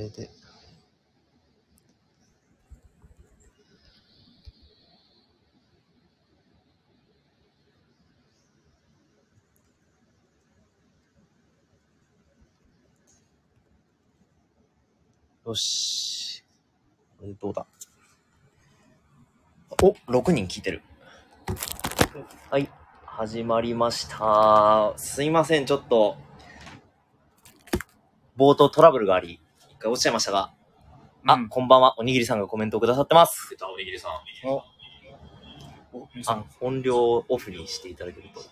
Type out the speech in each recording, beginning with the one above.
れで。よし。これどうだ？お、6人聞いてる。はい。始まりました。すいません、ちょっと、冒頭トラブルがあり、一回落ちちゃいましたが、あ、うんこんばんは、おにぎりさんがコメントをくださってます。出たおにぎりさん。あ、音量をオフにしていただけると。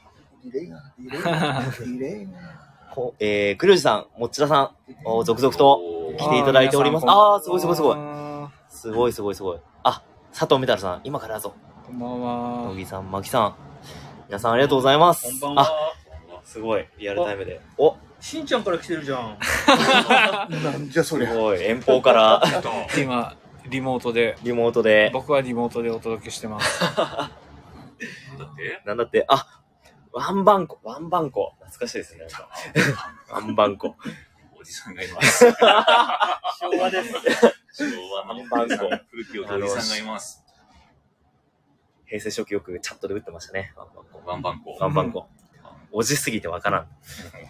ディレイが、ディレイが、ディレイが。こえー、クリュウジさん、もっちださん、お続々と来ていただいております。あー、すごいすごいすごい。い。すごいすごいすごい。あ、佐藤メタルさん、今からだぞ。こんばんは。乃木さん、マキさん。皆さんありがとうございます。こんばんは。あ、すごい。リアルタイムで。お、しんちゃんから来てるじゃん。なんじゃそりゃ。すごい。遠方から、今、リモートで、リモートで、僕はリモートでお届けしてます。だってなんだって、あ、ワンバンコ、ワンバンコ。懐かしいですね。なんかワンバンコ。おじさんがいます。昭和です。昭和のバンコ古き良きおじさんがいます。平成初期よくチャットで打ってましたね。ワンバンコ。ワンバンコ。おじすぎてわから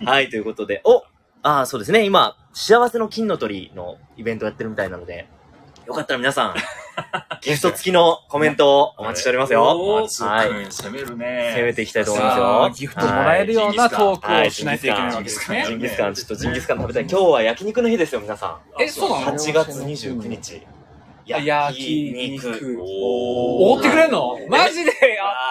ん。はい、ということで、おああ、そうですね。今、幸せの金の鳥のイベントやってるみたいなので、よかったら皆さん、ギフト付きのコメントをお待ちしておりますよ。おー、はい。はい。攻めるね。攻めていきたいと思いますさよあ。ギフトもらえるようなトークはいをしないといけないわけですねジ。ジンギスカン、ちょっとジンギスカン食べたい。今日は焼肉の日ですよ、皆さん。えそうなの？8月29日。焼焼肉肉。お覆ってくれんの？マジで？やあっ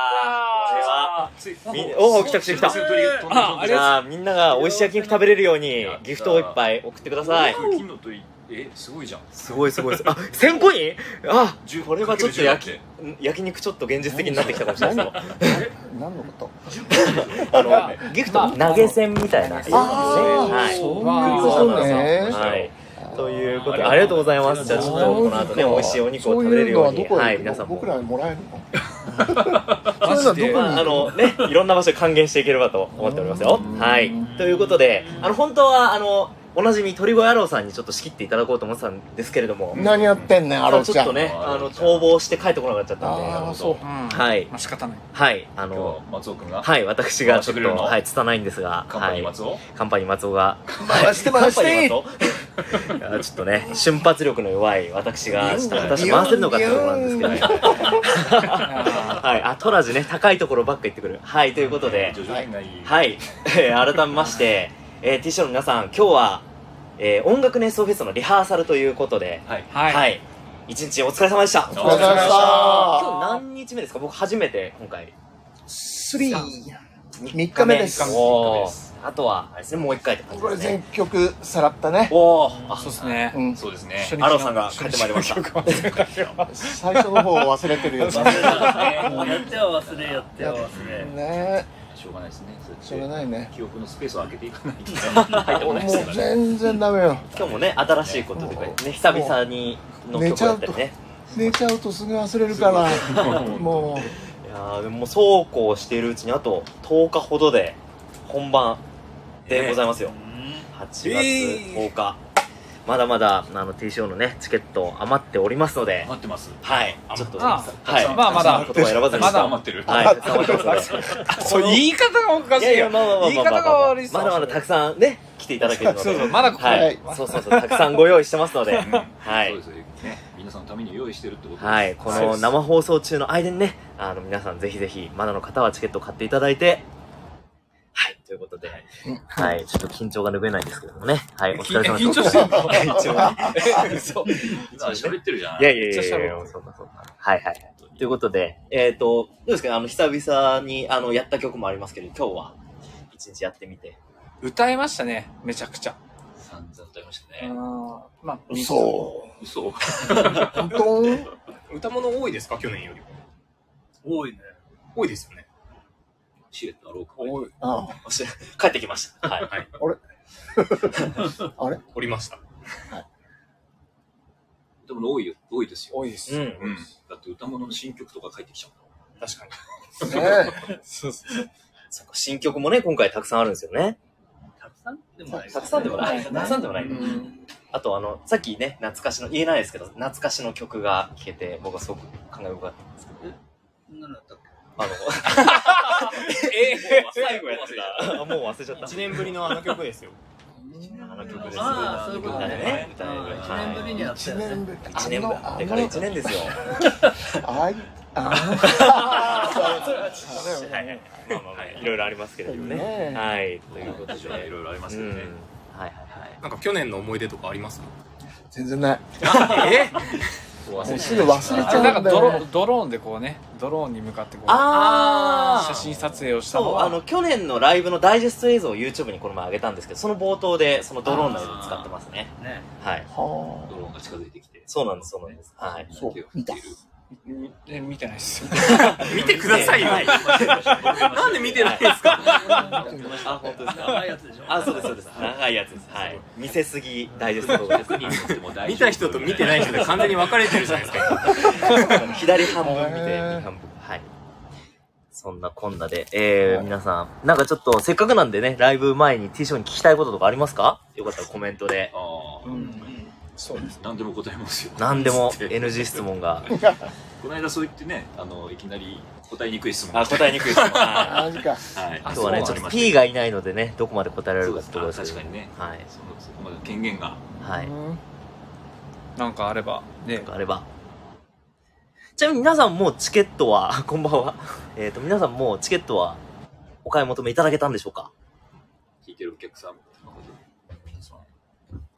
おー、来た来た来た。あじゃあ、みんなが美味しい焼肉食べれるように、ギフトをいっぱい送ってください。金の鳥、え、すごいじゃん。すごいすごいすごい。あ、1000コインあ、10これはちょっと焼きか焼肉ちょっと現実的になってきたかもしれないですけ何のこと？ど。あの、ギフト、投げ銭みたいな。あはい。そうまあいうことね。はい。ということで、ありがとうございます。じゃあちょっとこの後ね、美味しいお肉を食べれるように、はい、皆さんも。僕らにもらえるの？そういうのはどこに？まあ、あのね、いろんな場所で還元していければと思っておりますよ。はい。ということで、あの、本当は、あの、おなじみ鳥越野郎さんにちょっと仕切っていただこうと思ってたんですけれども、何やってんねん、アロちゃん。ちょっとね、あの、逃亡して帰ってこなかっちゃったんで、ああ、そう。うん。はいまあ仕方ない。はい、あの、松尾くんが？はい、私がちょっと、はい、拙いんですが、カンパニーはい、松尾？カンパニー松尾が、回して回してカンパニー松尾。いやちょっとね、瞬発力の弱い私が、ちょっと果たして回せるのかってところなんですけど、あ はい、あ、トラジね、高いところばっか行ってくる。はい、ということで。はい、えー改めまして、えー、T シャツの皆さん、今日は、えー音楽熱奏フェスのリハーサルということで、はい。ーはい。はい、一日お疲れ様でした。お疲れ様でした今日何日目ですか？僕初めて、今回。スリー。3日目です。おーあとは、あれですね、もう一回って感じこれですね全。曲さらったね。おーあそうですね。うん。そうですね。アロさんが帰ってまいりました最初の方忘れてるよね。もうやっては忘れやっては忘れねしょうがないですね。しょうがないね。記憶のスペースを空けていかないと入ってこないですからね。全然ダメよ。今日もね、新しいことというかね、久々にの曲だったりね。寝ちゃうとすぐ忘れるから。もいやーでももうそうこうしているうちにあと10日ほどで本番でございますよ。8月10日。まだまだ、あの、TCO のね、チケット余っておりますので、待ってます。はい。ちょっと、あはい。まあまだ言葉選ばずに。まだ余ってる。はい。そう、言い方がおかしいよ。いやいや、まあまあまあまあ言い方が悪いまだまだたくさんね、来ていただけるので。そうそう、まだここはでい。そうそうそう、たくさんご用意してますので、はいそう。ですよね。皆さんのために用意してるってことです。はい。この生放送中の間にね、あの、皆さんぜひぜひ、まだの方はチケットを買っていただいて、はい。ということで、はい。ちょっと緊張が拭えないですけどもね。はい。お疲れ様でした。緊張してんのはい一応ね。え 嘘。今喋ってるじゃん。いやいやいやいやめっちゃ喋るそうかそうか。はいはいはい。ということで、えっ、と、どうですかね？あの、久々に、あの、やった曲もありますけど、今日は、一日やってみて。歌えましたね、めちゃくちゃ。散々歌いましたうんね。まあ、う、嘘。嘘。本当？歌物多いですか？去年より多いね多いですよねシレットあろうか。多い。あそして、帰ってきました。はい。あれ？おりましたでも多いよ、多いですよ。多いです。うん。うん。だって歌物の新曲とか書いてきちゃう確かにねそうそう。そっか新曲もね、今回たくさんあるんですよね。たくさんでもないたくさんでもない。たくさんでもない。うん。あとあの、さっきね、懐かしの、言えないですけど、懐かしの曲が聴けて、僕はすごく感慨深かったんですけど、何だったっけ？あの、え最後やってた。あもう忘れちゃった。1年ぶりのあの曲ですよ。あの曲です。ああ、そういうことね。ね。一年ぶりにやった一よね。年ぶり。一年ぶり。あれから一年ですよ。あい、あはいはい。まあまあまあ、いろいろありますけれどもね。ねはい。ということで。いろいろありますうん。けどね。はいはいなんか去年の思い出とかあります？全然ない。え？もうすぐ忘れちゃあなんかドロうんだよね。ドローンでこうねドローンに向かってこうあー写真撮影をしたのそう、はあの、去年のライブのダイジェスト映像を YouTube にこの前上げたんですけど、その冒頭で、そのドローンの映像使ってますね。ね。はい。はドローンが近づいてきて。そうなんです、そうなんです。はい。そう見た え見てないです 見てくださいよ。なんで見てないんですか？あ、本当ですか？長いやつでしょ。あ、そうです、そうです。長いやつです。はい。見せすぎダイジェスト動画です。見た人と見てない人で完全に分かれてるじゃないですか。左半分見て、右半分。はい。そんなこんなで、えー、皆さん、なんかちょっと、せっかくなんでね、ライブ前に T ショーに聞きたいこととかありますか？よかったらコメントで。ああ、そうです何でも答えますよ。何でも NG 質問が。この間そう言ってね、あの、いきなり答えにくい質問。あ、答えにくい質問。はマジか。はい。い。今日はね、ちょっと P がいないのでね、どこまで答えられるかってところですけど。そうですねはい。そこまでの権限が。はい。うんなんかあればねあれば。ちなみに皆さんもうチケットは、こんばんは。えっ、と、皆さんもうチケットはお買い求めいただけたんでしょうか？聞いてるお客さん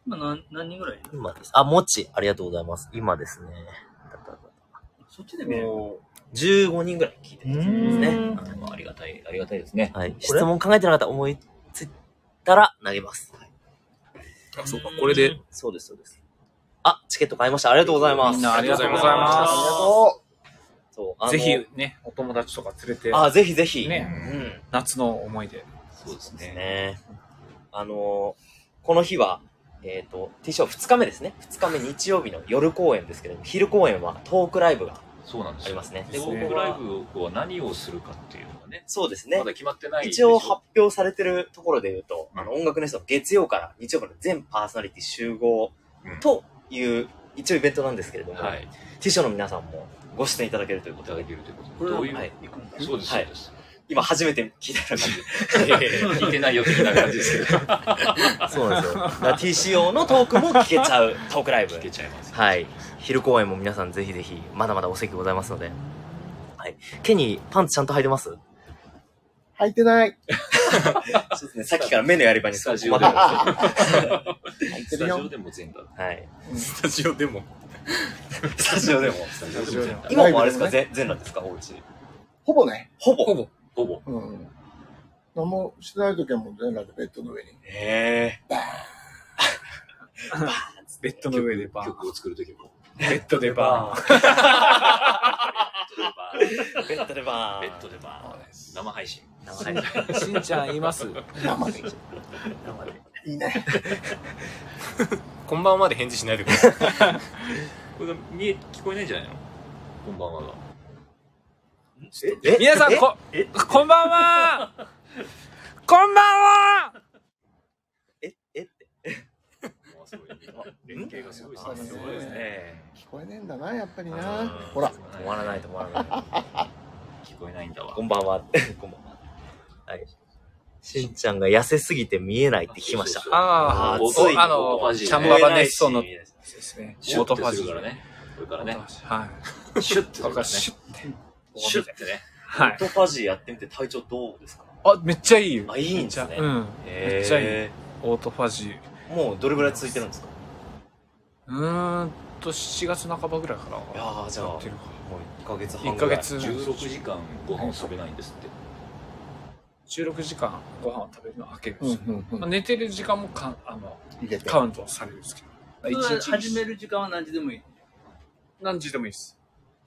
今何何人ぐらい今です。あ、もち、ありがとうございます。今ですね。そっちで見れる15人ぐらい聞いてるんですね。あありがたい、ありがたいですね。はい。質問考えてなかったら思いついたら投げます。あ、そうか、これで。そうです、そうです。あ、チケット買いました。ありがとうございます。みんなありがとうございありがまとそう、あのすぜひねお友達とか連れてあ、ぜひぜひ。ねうん。夏の思い出そうですね。ね。あのーこの日は、えっ、と、T ショー2日目ですね。2日目日曜日の夜公演ですけども、昼公演はトークライブがそうなんですよ。ありますね。で、トークライブは何をするかっていうのがね、そうですねま。だ決まってない一ょ？応発表されてるところで言うと、あの、音楽ネストの月曜から日曜まで全パーソナリティ集合うんという、一応イベントなんですけれども、はい。T ショーの皆さんもご出演いただけるということでいただ、けるということこれはでどういう、はい行くんだ。そうです、はいそうです。今初めて聞いたような感じで。聞いてないよ的な感じですけど、そうなんですよ。TCO のトークも聞けちゃうトークライブ聞。けちゃいます。はい。昼公演も皆さんぜひぜひ、まだまだお席ございますので。はい。ケニー、パンツちゃんと履いてます？う。履いてない。そうですね。さっきから目のやり場にスタジオでも、スタジオ。でも全裸。はい。スタジオでも。スタジオでも。スタジオでも全裸。今もあれですか、全全裸ですか、おうち。ほぼね。ほぼ。ほぼ。ほぼ。うん。何もしてない時はもう全裸でベッドの上に。へベッドの上でバーン曲を作るときも。ベッドでバーンー。ベッドでバーン。ベッドでバーン。生配信。はい。しんちゃんいます生で。いいね。こんばんはで返事しないでください。これが見え、聞こえないんじゃないの？こんばんはが。ええ皆さんここんばんはこんばんはえ、えって。もうすごい連携がすごいですあね。すごいですね。聞こえねえんだな、やっぱりうんな。ほら。止まらない、止まらない。聞こえないんだわ。こんばんは。こんばんは。はい。しんちゃんが痩せすぎて見えないって聞きました。あーついあのチャンババネストのですねシュッてオートファジーするからね。これからね。はいシュッてするからね。シュッてね。はい。オートファジーやってみて体調どうですか？あめっちゃいい。よあ、いいんですね。めっちゃうん。めっちゃいい。へオートファジー。ーもうどれぐらい続いてるんですか？うーんと7月半ばぐらいからいやー、じゃあ、もうやってるか1ヶ月半1ぐらい。ヶ月。16時間ご飯を食べないんですって。16時間ご飯を食べるのは開けるんうんですよ、うんうん。まあ、寝てる時間もかんあの入れて。カウントされるんですけど。それは一日始める時間は何時でもいい。何時でもいいです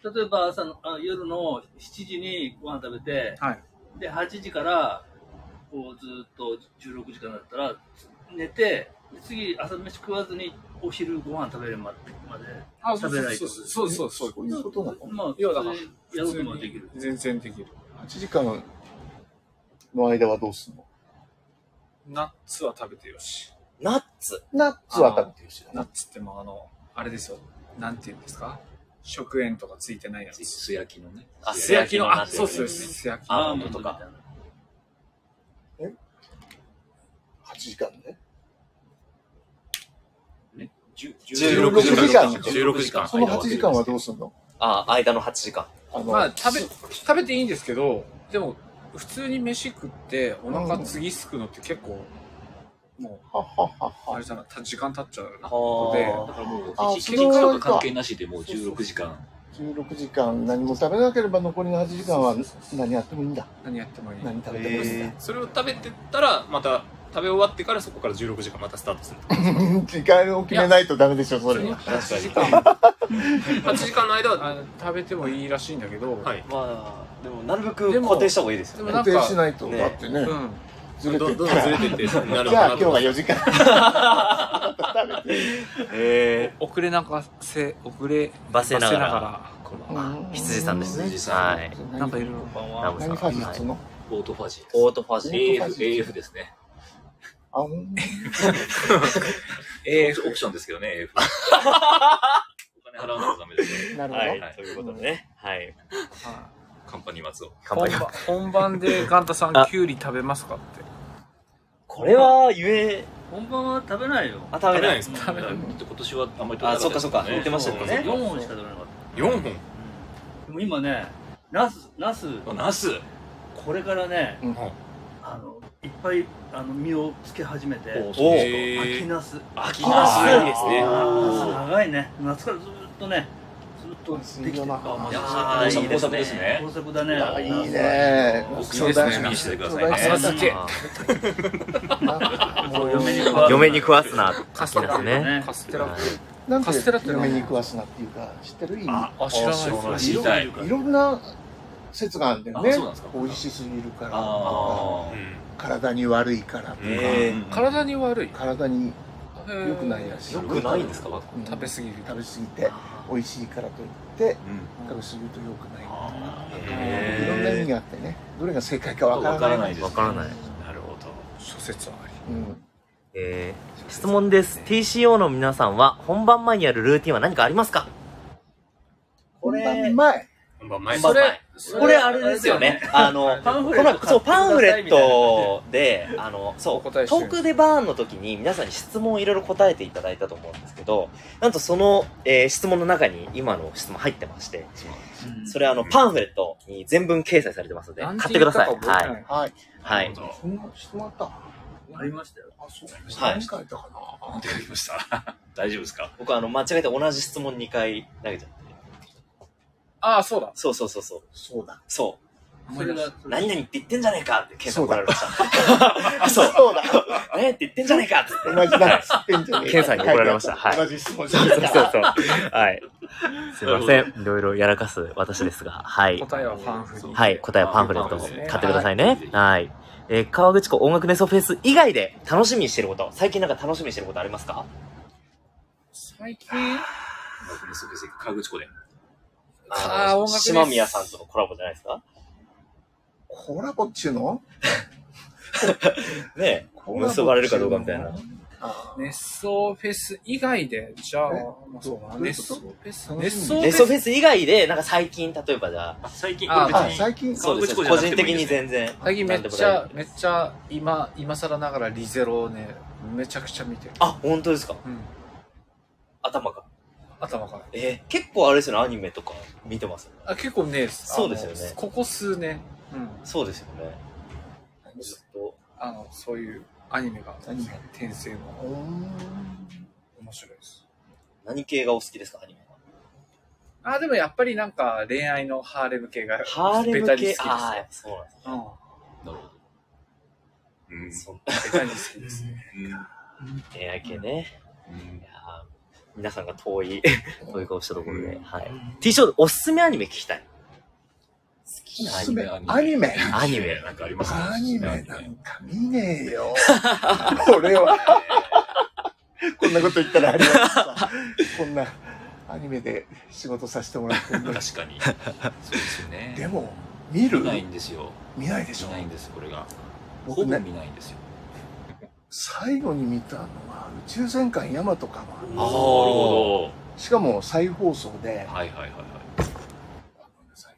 例えば朝のあ夜の7時にご飯食べて、はい。で8時からこうずっと16時間だったら寝てで次朝飯食わずにお昼ご飯食べるまで食べないと。そうそうそうそうそういうことなのまあ要はだからそれやろうともできる。全然できる ?8 時間の間はどうすんの？ナッツは食べてよし。ナッツ？ナッツは食べてるしナッツってもうあの、あれですよ。なんて言うんですか？食塩とかついてないやつ。素焼きのね。あ素焼きの、あ、そうそう、素焼き。アーモンドとか。8時間ね？16 16時間16時間。その8時間はどうすんの？あ、間の8時間。あの、まあ、食べ、食べていいんですけど、でも、普通に飯食って、お腹次すくのって結構、もう、あは。れじゃない、た時間経っちゃうあので、だからもう、あ1時間とか関係なしでもう16時間。16時間何も食べなければ残りの8時間は何やってもいいんだ。何やってもいい。何食べてもいいんだ。それを食べてったら、また食べ終わってからそこから16時間またスタートする。時間を決めないとダメでしょ、それは。8時間、8時間の間は、食べてもいいらしいんだけど、はい。まあ、でも、なるべく固定した方がいいですよね。固定しないと、ねだってね、うん。ずれてどんどん。ずれていって、なるほどじゃあ今日はなるほど。4時間。え遅れながせ、遅れバセながらこの、ー、羊さんです。ね羊さんはい。なんかいろいろ。ナムさん。何ファジッツの？オートファジーです。オートファジー。AF、AF ですね。あ、うん えオプションですけどね、AF。お金払わないとダメですよ。なるほど。はい。ということでね。はい。カンパニー松を。乾杯本番。本番でガンタさんあキュウリ食べますかってこれは言え、本番は食べないよ。あ、食べない。ですか食べない今年はあんまり取れなあ、かったそっかそっか。言ってましたよね。4本しか取れなかっ ?4 本た。でも今ね、ナス、ナス、あナスこれからね、うんあの、いっぱい、あの、実をつけ始めて、秋ナス。秋ナスいいですね。長いね。夏からずっとね、とできてる。ああ、いやーーいいですね。だね。あいいね僕そうですね。見せてくださいね。そうだ酒そう嫁に食わ嫁に食わすな。カステラね。カステラはいなんカステラって嫁に食わすなっていうか、知ってる？意味。あ知らない知らないい。いろんな説があるんだよねあそうなんですか。美味しすぎるからとか、あ体に悪いからとか、えー体に悪い体に良くないらしい。よくないんですか？うん食べ過ぎる。食べ過ぎて美味しいからといって食べ過ぎると良くない。いろんな意味があってね。どれが正解かわからないわからないです。わからない。なるほど。諸説あり。うん。えー、質問です。TCO の皆さんは本番前にやるルーティンは何かありますか？こ本番れ、前本番前それ、これあれですよね。あの、パンフレットこのそう、パンフレットで、あの、そう、トークでバーンの時に皆さんに質問をいろいろ答えていただいたと思うんですけど、なんとその、えー質問の中に今の質問入ってまして、それあの、パンフレットに全文掲載されてますので、買ってください。は。ないい。はいはい。そんな質問あった？ありましたよ。あそうはい何書いたかな？ました 大丈夫ですか？僕あの、間違えて同じ質問2回投げちゃって。ああそうだそうそうそうそう。そうだそそれが、う。何々って言ってんじゃねえかって、ケンさん怒られました。そう。そうだ何々って言ってんじゃねえかって。同じだんじゃねえかケンさんに怒られましたはい同じ質問そうそうそう。はい。すいません。いろいろやらかす私ですが、はい。答えはパンフにはい。答えはパンフレットを買ってくださいね。はい。えー川口湖音楽ネソフェス以外で楽しみにしてること、最近なんか楽しみにしてることありますか？最近？河口湖で。あー音楽島宮さんとのコラボじゃないですか？コラボっちゅうの？ねコラボっちゅうの？結ばれるかどうかみたいな。あ熱奏フェス以外でじゃあ熱こと？奏フェス熱奏フネソフェェス以外で、なんか最近、例えばじゃあ、あ最近、あ最近そうです個人的に全然。最近めっちゃめっちゃ今今更ながらリゼロをねめちゃくちゃ見てる。あ、本当ですか？うん。頭が。頭からえー結構あれですよね、アニメとか見てますよね。あ結構ねそうですよねここ数年うんそうですよね。ずっと。あのそういうアニメがアニメ転生の面白いです何系がお好きですか、アニメは？あでもやっぱりなんか恋愛のハーレム系がハーレム系？ベタに好きですああ、やっぱそうなんですね。うんなるほど。うん。そうベタに好きですね恋愛系ね。うんいやー皆さんが遠い、遠い顔したところで。はい。T ショート、おすすめアニメ聞きたい。好きなアニメ。アニメアニメ。なんかありますアニメなんか見ねえよ。俺は。こんなこと言ったらありますさ。こんなアニメで仕事させてもらって確かに。そうですよね。でも、見る？見ないんですよ。見ないでしょ見ないんです、これが。ほ僕見ないんですよ。最後に見たのは宇宙戦艦ヤマトかな。あなるほしかも再放送でど。、はいはいはいはい。再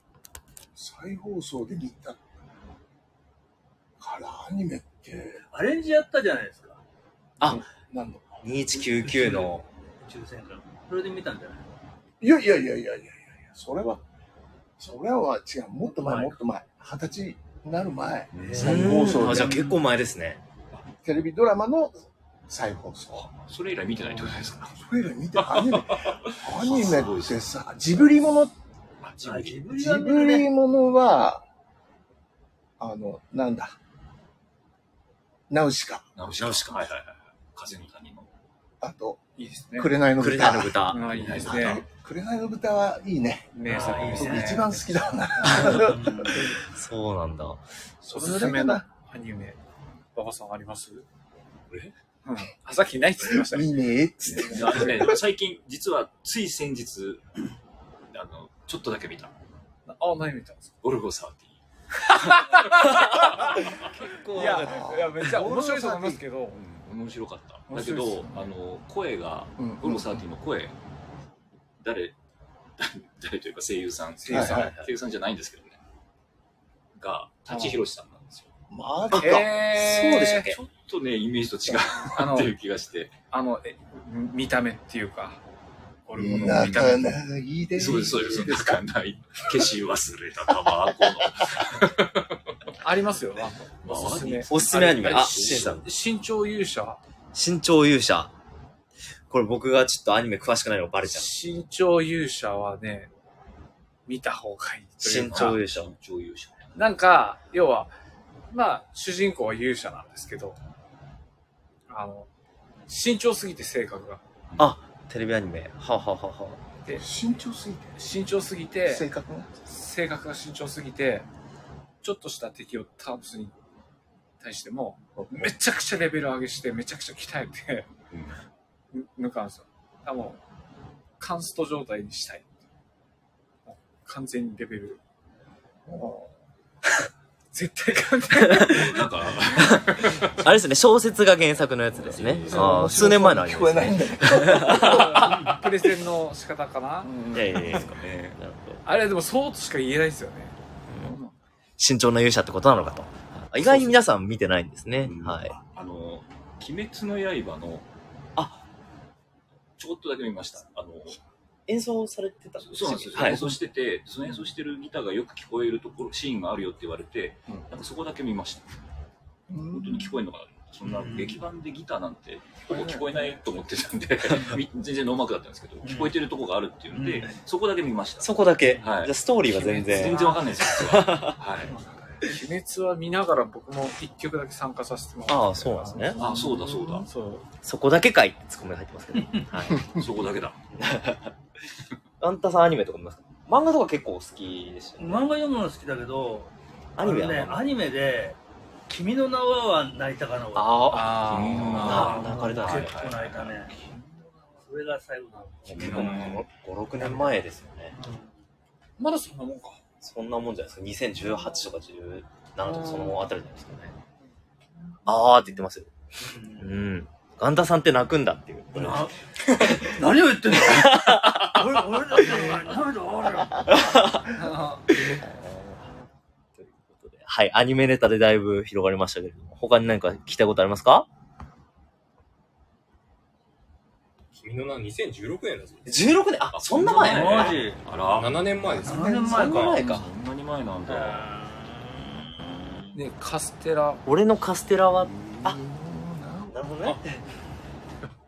再放送で見たからアニメってアレンジやったじゃないですか。何の2199の、宇宙戦艦。それで見たんじゃないいやいやいやいやいやいやそれは、それは違う、もっと前、もっと前。二十歳になる前。再放送あ、じゃあで。結構前ですね。テレビドラマの再放送。それ以来見てないってことですか？それ以来見て、アニメ、アニメってさ、ジブリもの、あ、ジブリジはブリものは、あの、なんだ。ナウシカ。ナウシカ。はいはいはい。風の谷の。あと、いいですね。紅の紅豚。の豚。ああ、いいですね。紅の豚はいいね。名作いいです僕ね。一番好きだな。そうなんだ。おそすすめ。アニメ、馬場さんあります？え？うん。あ、さっきないって言ってましたね。いいねっつって。ね、最近、実は、つい先日、あの、ちょっとだけ見た。あ、何見たんですか？ゴルゴ13。いや、いや、めっちゃ面白いと思いますけど、うん、面白かった。面だけど白いっすね、あの、声が、うんゴルゴ13の声、誰、誰というか声優さん、声優さん声優さんじゃないんですけどね。が、舘ひろしさん。マジか。えそうでしたっけ？ちょっとね、イメージと違うあのっていう気がして。あの、え見た目っていうか、ゴルゴのな見た目。かないです。そうです、そうです。なんかない。消し忘れたタバコの。ありますよ、まあおすすめ。おすすめアニメ。あ、あシンさん。身長勇者？身長勇者。これ僕がちょっとアニメ詳しくないのがバレちゃう。身長勇者はね、見た方がいい身か。長勇者。身長勇者。なんか、要は、まあ、主人公は勇者なんですけど、あの、身長すぎて性格が。テレビアニメ。はあはあはあはで、身長すぎて？身長すぎて、性格が？性格が身長すぎて、ちょっとした敵を倒すに対しても、めちゃくちゃレベル上げして、めちゃくちゃ鍛えて、ぬ抜かんですよ。だからもう、カンスト状態にしたい。完全にレベル。絶対完全に。なんか、あ。あれですね、小説が原作のやつですね。あー数年前のアニメ聞こえ。ないんだけど。プレゼンの仕方かな。いやいやいや。ね、あれでもそうとしか言えないですよね。慎重な勇者ってことなのかと。意外に皆さん見てないんですね。はい。あの、鬼滅の刃の、あ、ちょこっとだけ見ました。あの、演奏されてたそうなんですよ。はい演。奏してて、その演奏してるギターがよく聞こえるところ、シーンがあるよって言われて、うんなんかそこだけ見ました。本当に聞こえるのかなそんな劇版でギターなんて、ほぼ聞こえないと思ってたんで、み全然ノーマークだったんですけど、聞こえてるとこがあるっていうので、そこだけ見ました。そこだけ。はいじゃあストーリーは全全然。然わかんないですよ、実は。はい。鬼滅は見ながら僕も一曲だけ参加させてもらって。ああ、そうなんですね。あ、そうだそうだ。そう。そこだけかいってツッコミが入ってますけど。はい。そこだけだ。あんたさんアニメとか見ますか？漫画とか結構好きでしたよね。漫画読むの好きだけど、アニメあのね、はアニメで、君の名はは泣いたかな、俺ああ君の名あ、泣かれた結ね。構泣いたね。それが最後なの。結構5、6年前ですよね。まだそんなもんか。そんなもんじゃないですか。2018とか17とかそのあたりじゃないですかね。あーって言ってますよ。うん。ガンタさんって泣くんだっていう。な 何を言ってんの？俺、俺だって涙あるよ。ということではい、アニメネタでだいぶ広がりましたけれども、他に何か聞きたいことありますか？君の名は2016年だぞ。?16 年？あ、そんな前？マジ？あら、7年前です。7年前そん。前か。そんなに前なんだ。ね、カステラ。俺のカステラは、あ、ほどね。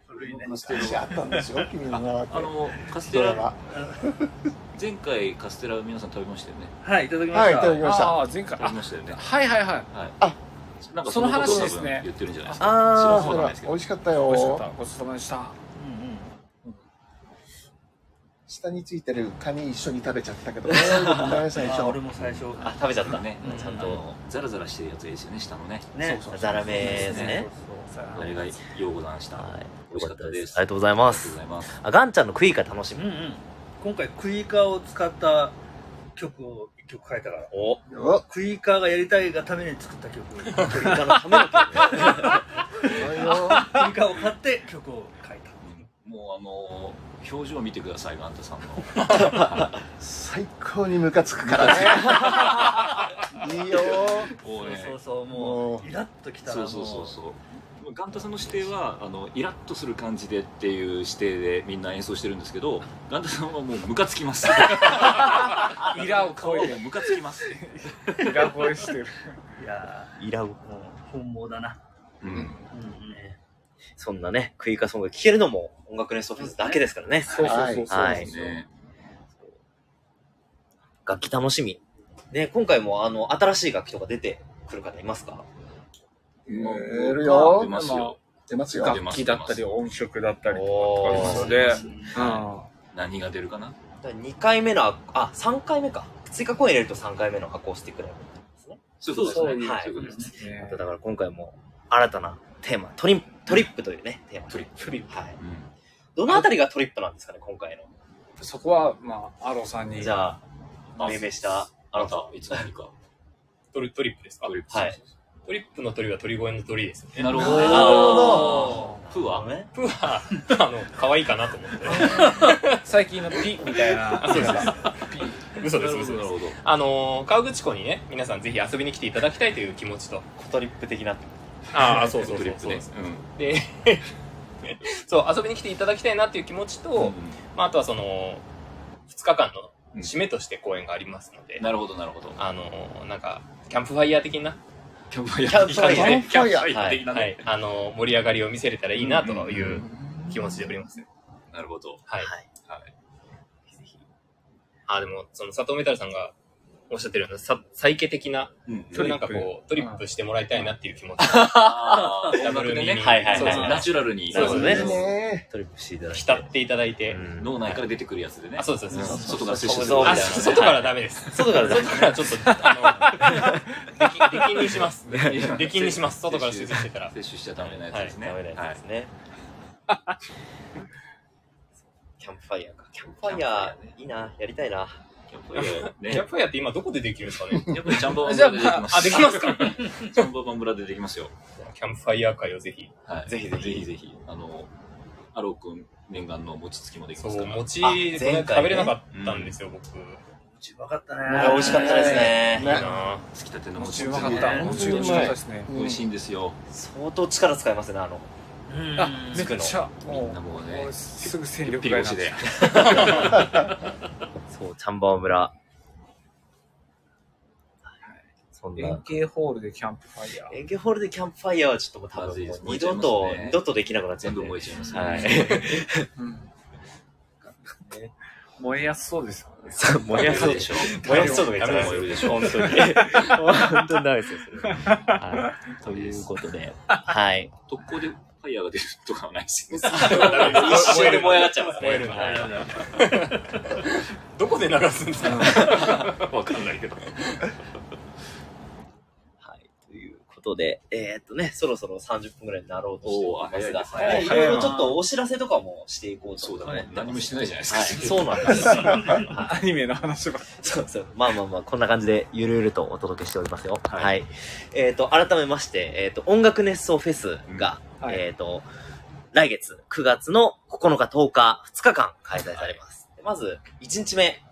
古いね。ステージあったんですよ、君の名はってあの、カステラ。前回カステラ皆さん食べましたよね。はい、いただきまはい、した。いただきました。ああ、前回。食べあましたよね。はいはいはい。はい。あなんかその話ですね言ってるんじゃないですか。あそうなんですけど美味しかった美味しかっよ。た。ごちそうさまでした。下についてるカニ一緒に食べちゃったけど ね。ごめんなさい、最あ俺初。も最初。あ、食べちゃった。ね、うんちゃんとザラザラしてるやつがいいですよね、下のね。ね。そうそうザラメですね。あれがようございました。はい。美味しかったです。ありがとうございまありがとうすご。ざいます。あ、ガンちゃんのクイーカー楽しみ。うんうん。今回クイーカーを使った曲を一曲書いたから。お、よクイーカーがやりたいがために作った曲。クイーカーのための曲。いよスピーカーを買って曲を。もうあの表情見てくださいガンタさんの。最高にムカつくからね。いいよ。もうねそうそう、ももう、イラッときたらもそうそうそうそう。ガンタさんの指定はあのイラッとする感じでっていう指定でみんな演奏してるんですけどガンタさんはもうムカつきます。イラを超えて。ムカつきます、イラ超えしてる。いやイラブ。ーもう本望だな。うん、うんね。そんなね、クイカソング聴けるのも音楽ネストフェスだけですからね。そうそうそうそう、はい。ね。楽器楽しみ。ね、今回もあの、新しい楽器とか出てくる方いますか？出るよ。出ますよ。出ますよ。楽器だったり音色だったりとかありますので、は何が出るかな？2回目のあ、あ、3回目か。追加公演入れると3回目のアコースティックライブになりますね。そうですね。はいだから今回も新たなテーマ、トリトリップというね、テーマ。トリップ。トリップ。はい。うんどのあたりがトリップなんですかね、今回の。そこは、まあ、アロさんに。じゃあ、あ命名した、あなたいつ何かトリトリップですか？トリップはいトリップの鳥は鳥越の鳥ですよね。なるほどなるほプはね。プは、あの、可愛いかなと思って。最近のピみたいな。そうですピ。嘘です、なるほ嘘です。どなるほどあのー、河口湖にね、皆さんぜひ遊びに来ていただきたいという気持ちと。トリップ的な。ああ、そうそうトリップねそうそうです。うんで、そう、遊びに来ていただきたいなっていう気持ちと、うんまあ、あとはその、2日間のうん。締めとして公演がありますので、なるほどなるほど。あのー、なんか、キャンプファイヤー的な、キャンプファイヤー。ーキャンプファイヤー。キャンプファイヤー的なね。はい、あのー、盛り上がりを見せれたらいいなという気持ちでおります。なるほど。はい。はい。はいあ、でも、その佐藤メタルさんがおっしゃってるような、さ、サイケ的な、うんそういうなんかこう、トリップ。してもらいたいなっていう気持ち。ダブルミーニングはいはいはい。そうそう。ナチュラルに。そうですね。トリップしていただいて。浸っていただいて。うん。脳内から出てくるやつでね。あ、そうです、そう。です。外から摂取する。あ、そう。みたいな。外からダメです。外からだ。外からちょっと、あの、出禁にします。出禁にします。外から出席してたら。摂取しちゃダメなやつですね。ダメなやつですね。キャンプファイヤーか。キャンプファイヤー、いいな。やりたいな。キャンプファイヤーね。キャンプファイヤーって今どこでできるんですかね？やっぱりチャンバーバンじゃあ村でできます。あ、できますか。チャンバーバン村でできますよ。キャンプファイヤー会をぜひ。はい。ぜひぜひ。ぜひぜひ。あのアロー君念願の餅つきもできそう、ますから。餅、あこれ前回ね。食べれなかったんですよ、僕。いうまかったね。あ美味しかったですね。いな。つきたての餅餅うまかった。ね。餅うまかったですね。美味しいんですよ。相当力使いますね、あの。うん。あ、めつくのっちゃ、みんなもう、ねすぐ戦力外で そう、チャンバー村。そんな円。形ホールでキャンプファイヤー。演芸ホールでキャンプファイヤーはちょっともう多分もう二度と、ね二度とできなくなっちゃう。全部燃えちゃいますねはい。うん燃えやすそうですよね。燃えやすそうでしょ 燃やしそうとか言っちゃダメ燃えるでしょ本当に。本当にダメですよ、それは。はい。ということで、はい。特攻でファイヤーが出るとかはないですよね一瞬で燃え上がっちゃいますね。どこで流すんですか？わかんないけど。はい。ということで、えーっとね、そろそろ30分ぐらいになろうとしておりますが、はいいろいろちょっとお知らせとかもしていこうとそうだね思ってます何もしてないじゃないですかはい、そうなんですよ。は いアニメの話ばそうそう。まあまあまあ、こんな感じでゆるゆるとお届けしておりますよ。は。はいいえっ、と、改めまして、えっ、と、音楽熱奏フェスが、うんはいえっ、と、来月9月の9日、10日、2日間開催されます。でまず、1日目、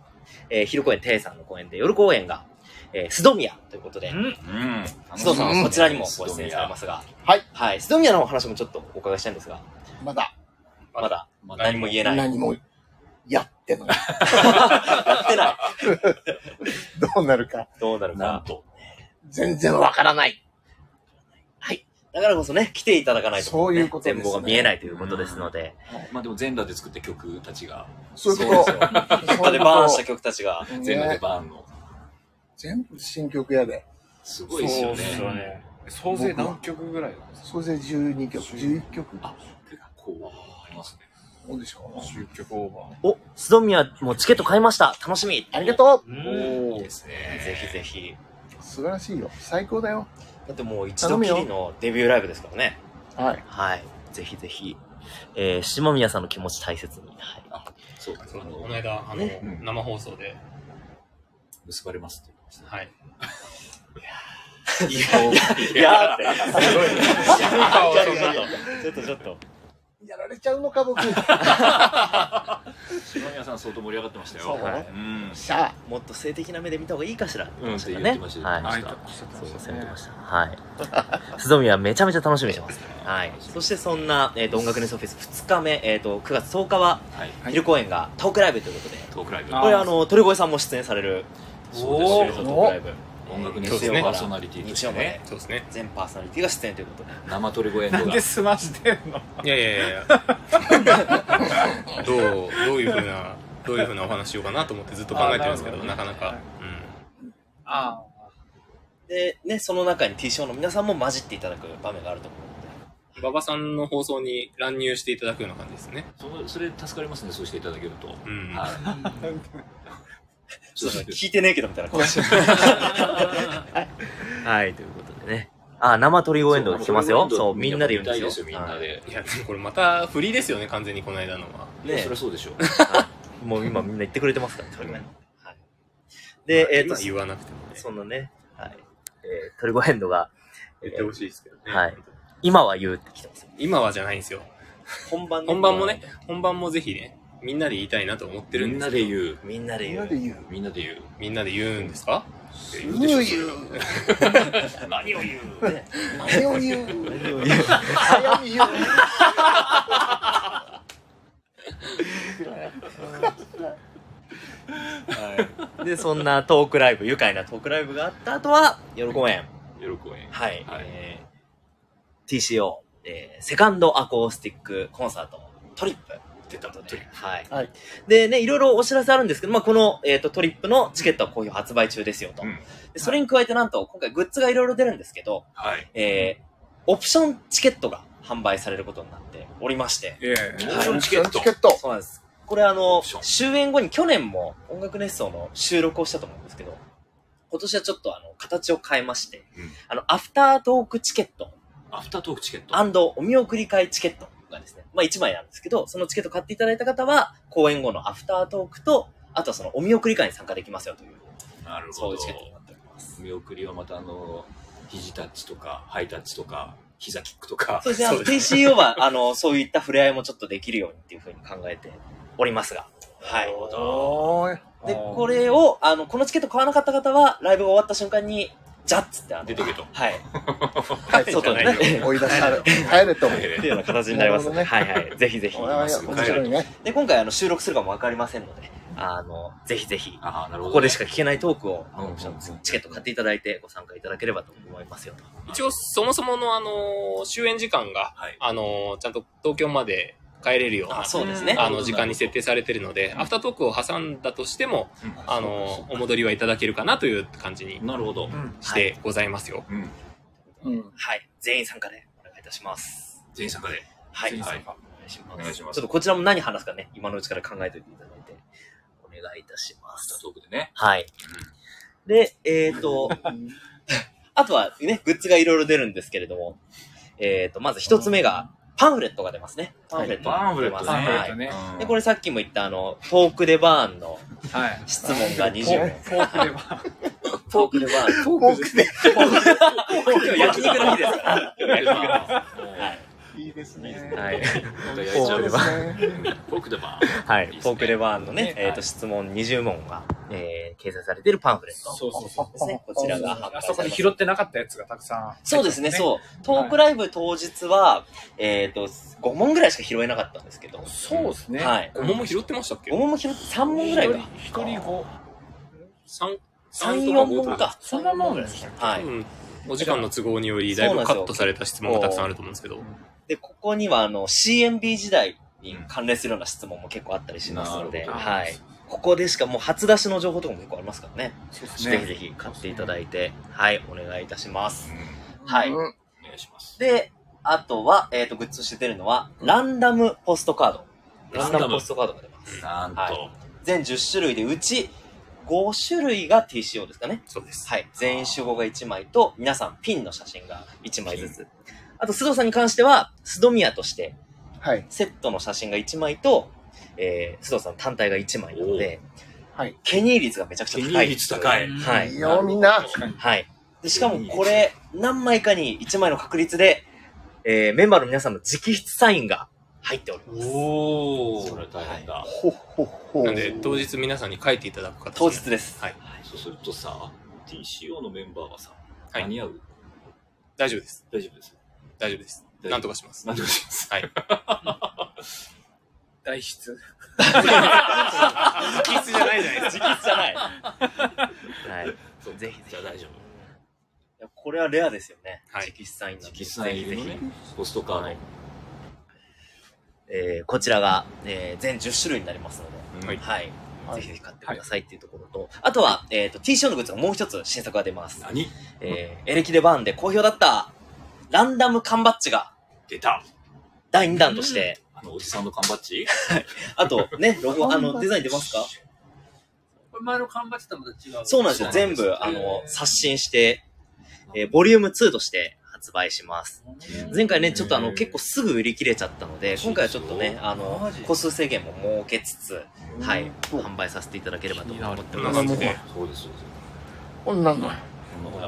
えー昼公演、テイさんの公演で、夜公演が、えー、スドミヤということで、うんうん須藤さんはこちらにもご出演されますが、はい。はい。スドミヤのお話もちょっとお伺いしたいんですが、まだまだま何も言えない。何もやってない。やってない。どうなるか。どうなるか。なんと全然わからない。だからこそね、来ていただかないと、ね、そういうことですね全貌が見えないということですので、まあでも全裸で作った曲たちがそういうこと。どっかでバーンした曲たちが、全裸でねバーンの全部新曲やで。すごいですよそうっすよねね。総勢何曲ぐらいなんですか？それで12曲、11曲。あ結構ありますねそうでしょ ?10 曲オーバー。お、スドミヤもチケット買いました楽しみありがといいですね。ぜひぜひ。う素晴らしいよ。最高だよ。だってもう一度きりのデビューライブですからね。はい。はい。ぜひぜひ。えー、島宮さんの気持ち大切に。はい。そうそうあのこの間、あの、ねうん生放送で、結ばれますって言ってましたはい。いや、いや、いやって。すごいね。ちょっとちょっと。やられちゃうのか、僕。篠宮さん相当盛り上がってましたよ。そううん。しゃもっと性的な目で見た方がいいかしら？うんって言ってましたはい。そう、ました。はい。須藤宮めちゃめちゃ楽しみにしてます。はい。そしてそんな、えっ、と、音楽ネストフェス2日目、えっ、と、9月10日は、はい。昼公演がトークライブということで、トークライブ。あこれあの、鳥越さんも出演される、そうですよトークライブ。音楽ネ月曜からストパーソナリティとしてね。そうですね。全パーソナリティが出演ということで。生鳥越エンドがなんで。済ましてんの？いやいやいやいや。どう、どういうふうな、どういうふうなお話しようかなと思ってずっと考えてるんですけど、あなかなか。あで、ね、その中に T ショーの皆さんも混じっていただく場面があると思う。馬場さんの放送に乱入していただくような感じですね。そそれ助かりますね、そうしていただけると。うん。はい。そうですね、聞いてねえけどみたいな顔して はい、ということでね。あ、生鳥越エンドが聞きますよ。そう、みんなで言うんですよ。みんなで。いや、でもこれまた振りですよね、完全にこの間のは。ねそりゃそうでしょう。はいもう今みんな言ってくれてますから、鳥越。はい。で、えっ、と、今言わなくてもね。そのね、はい。えー、鳥越エンドが、言ってほしいですけどね。はい。今は言うって来てますよ。今はじゃないんですよ。本番本番もね、本番もぜひね、みんなで言いたいなと思ってるみんんですけど。なで言う。みんなで言う。みんなで言う。みんなで言う。みんなで言うんですか？言う。言う。何を言う。ね何を言う。早見言う。はい。で、そんなトークライブ、愉快なトークライブがあった後は、夜公演。喜び。はい。はいえー、TCO、えー、セカンドアコースティックコンサート、トリップ。出た、トリップ。はい。はいでね、いろいろお知らせあるんですけど、まあ、この、えっ、と、トリップのチケットは好評発売中ですよと。うんでそれに加えてなんと、今回グッズがいろいろ出るんですけど、はい。えー、オプションチケットが販売されることになっておりまして。ええオプションチケットチケット。そうなんです。これあの、終演後に去年も音楽熱想の収録をしたと思うんですけど、今年はちょっとあの、形を変えまして、うんあの、アフタートークチケットアフタートークチケット。お見送り会チケットがですね、まあ1枚なんですけど、そのチケット買っていただいた方は、公演後のアフタートークと、あとはそのお見送り会に参加できますよという、なるほどそういうチケットになっております。見送りはまたあの、肘タッチとか、ハイタッチとか、膝キックとか。そうですね、あの、TCO は、あの、そういった触れ合いもちょっとできるようにっていうふうに考えておりますが、はい。おーい。で、これを、あの、このチケット買わなかった方は、ライブが終わった瞬間に、ジャッツってあの、出てけと。はい。はい、外にね。追い出され、帰れと。っていうような形になりますので、なはいはい。ぜひぜひ。面白いね。で、今回あの収録するかもわかりませんので、あの、ぜひぜひ、ああ、なるほど、ここでしか聞けないトークを、チケット買っていただいてご参加いただければと思いますよと。一応、そもそものあの、終演時間が、はいあの、ちゃんと東京まで帰れるようなあ、、そうですね。あの、時間に設定されてるので、アフタートークを挟んだとしても、うんあの、お戻りはいただけるかなという感じになるほど。してございますよ。うん。うん。はい。全員参加でお願いいたします。全員参加で。はい。全員参はいお願いします。お願いしますちょっとこちらも何話すかね、今のうちから考えておいていただいて、お願いいたしまアフターす。トークでね。はい。で、えっ、ー、と、あとはね、グッズがいろいろ出るんですけれども、えっ、ー、と、まず一つ目が、パンフレットが出ますね。パンフレットがパンフレ。ットね。はい。ねうんで、これさっきも言ったあの、トークデバーンのはい。質問が20問。フォークでは。トークデバーン。フフォークで。今日焼肉の日ですから。い。いいですね。はい。また焼いちゃうですね。フォークでバはいいいですね。ポークレバーンのねね、えっ、と、質問20問が、えー、掲載されているパンフレットそうそうそう。ですね。こちらがあそこに拾ってなかったやつがたくさん。そうですね、そう。トークライブ当日は、えっ、と、5問ぐらいしか拾えなかったんですけど、そうですね。はい。ごもも拾ってましたっけ？5問も拾って3問ぐらいか。一人五。三3、三4とか五問か。そんなもんですね。はい。うん。お時間の都合により、だいぶカットされた質問がたくさんあると思うんですけど。で、ここには、あの、CMB 時代に関連するような質問も結構あったりしますので、はい。ここでしかもう初出しの情報とかも結構ありますからね。そうでぜひぜひ買っていただいて、はい、お願いいたします。はい。うんお願いします。で、あとは、えっ、と、グッズとして出るのは、ランダムポストカード。ランダムポストカードが出ます。なんはと、全10種類で、うち5種類が TCO ですかね。そうです。はい。全員集合が1枚と、皆さんピンの写真が1枚ずつ。あと、須藤さんに関しては、須藤宮として、はい。セットの写真が1枚と、えー、須藤さん単体が1枚なので、はい。ケニー率がめちゃくちゃ高い。ケニー率高いはいいい。よ、みんな。はい。でしかもこれ、何枚かに1枚の確率で、えーメンバーの皆さんの直筆サインが入っております。おそれ大変だ。ほっほっほ。なんで、当日皆さんに書いていただく形当日です。はい。そうするとさ、TCO のメンバーはさ、はい間に合う？大丈夫です。大丈夫です。大丈夫です。なんとかします。なんとかします。はい。代筆。直筆じゃないじゃないですか。直筆じゃない。はい。そうぜひぜひじゃあ大丈夫。いやこれはレアですよね。はい直筆サインなんで実際ぜひポストカード。はいえーこちらが、えー全10種類になりますので、はいはい。はいぜひぜひ買ってくださいっていうところと、あとは、えっ、と、T ショーのグッズがもう一つ新作が出ます。何？えーエレキデバーンで好評だった、ランダム缶バッジが出た。第2弾として、あの、おじさんの缶バッジ？あとね、ロゴ、あの、デザイン出ますか？これ前の缶バッジとまた違う。そうなんですよ。全部、あの、刷新して、えーボリューム2として発売します。前回ね、ちょっとあの、結構すぐ売り切れちゃったので、今回はちょっとね、あのマジ、個数制限も設けつつ、はい、販売させていただければと思っております。なんで、そうです、そうです。こんなんの。